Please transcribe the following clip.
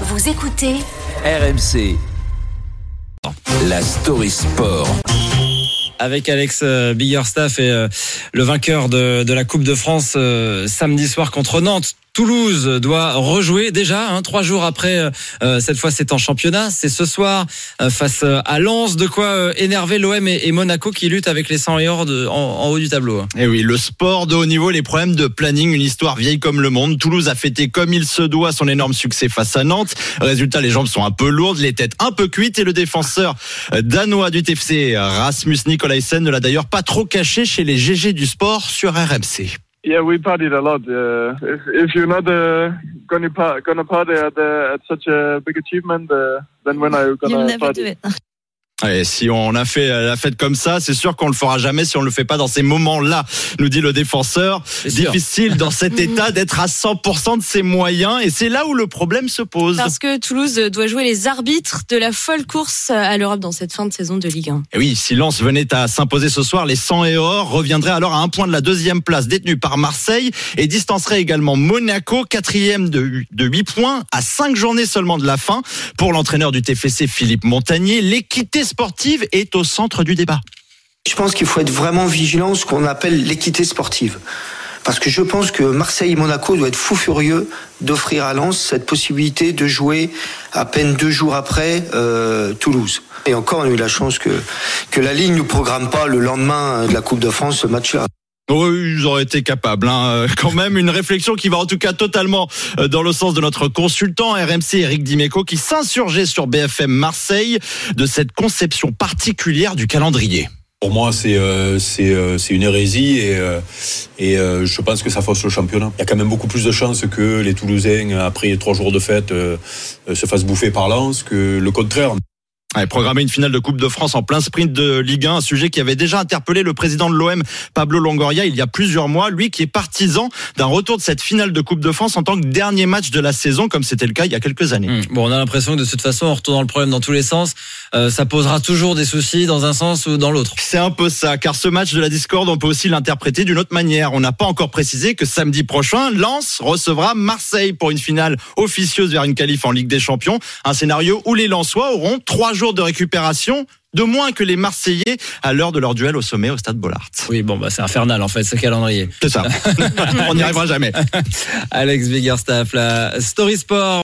Vous écoutez RMC. La story sport. avec Alex euh, Biggerstaff et euh, le vainqueur de, de la Coupe de France euh, samedi soir contre Nantes. Toulouse doit rejouer déjà hein, trois jours après. euh, cette fois, c'est en championnat. C'est ce soir euh, face euh, à Lens. De quoi euh, énerver l'OM et, Monaco qui luttent avec les 100 et en, haut du tableau. hein. Et Eh oui, le sport de haut niveau, les problèmes de planning, une histoire vieille comme le monde. Toulouse a fêté comme il se doit son énorme succès face à Nantes. Résultat, les jambes sont un peu lourdes, les têtes un peu cuites et le défenseur euh, danois du TFC, Rasmus Nikolaisen, ne l'a d'ailleurs pas trop caché chez les GG du sport sur RMC. Yeah, we partied a lot. Uh, if, if you're not uh, gonna pa- gonna party at, uh, at such a big achievement, uh, then when are you You'll gonna never party? do it. Et si on a fait la fête comme ça, c'est sûr qu'on le fera jamais si on le fait pas dans ces moments-là, nous dit le défenseur. Difficile dans cet état d'être à 100% de ses moyens et c'est là où le problème se pose. Parce que Toulouse doit jouer les arbitres de la folle course à l'Europe dans cette fin de saison de Ligue 1. Et oui, si Lens venait à s'imposer ce soir, les 100 et or reviendraient alors à un point de la deuxième place détenue par Marseille et distancerait également Monaco, quatrième de, de 8 points, à 5 journées seulement de la fin. Pour l'entraîneur du TFC, Philippe Montagnier, l'équité sportive est au centre du débat. Je pense qu'il faut être vraiment vigilant ce qu'on appelle l'équité sportive. Parce que je pense que Marseille et Monaco doivent être fous furieux d'offrir à Lens cette possibilité de jouer à peine deux jours après euh, Toulouse. Et encore, on a eu la chance que, que la Ligue ne nous programme pas le lendemain de la Coupe de France ce match-là. Oui, ils auraient été capables. Hein. Euh, Quand même, une réflexion qui va en tout cas totalement euh, dans le sens de notre consultant RMC, Eric Dimeco, qui s'insurgeait sur BFM Marseille de cette conception particulière du calendrier. Pour moi, c'est euh, une hérésie et et je pense que ça fausse le championnat. Il y a quand même beaucoup plus de chances que les Toulousains après trois jours de fête se fassent bouffer par Lens que le contraire. Ouais, programmer une finale de Coupe de France en plein sprint de Ligue 1, un sujet qui avait déjà interpellé le président de l'OM, Pablo Longoria, il y a plusieurs mois. Lui qui est partisan d'un retour de cette finale de Coupe de France en tant que dernier match de la saison, comme c'était le cas il y a quelques années. Hum. Bon, on a l'impression que de toute façon, en retournant le problème dans tous les sens, euh, ça posera toujours des soucis dans un sens ou dans l'autre. C'est un peu ça, car ce match de la discorde, on peut aussi l'interpréter d'une autre manière. On n'a pas encore précisé que samedi prochain, Lens recevra Marseille pour une finale officieuse vers une qualif en Ligue des Champions. Un scénario où les Lensois auront trois jours de récupération de moins que les Marseillais à l'heure de leur duel au sommet au stade Bollard. Oui, bon, bah, c'est infernal en fait, ce calendrier. C'est ça. on n'y arrivera jamais. Alex Biggerstaff, la Story Sport.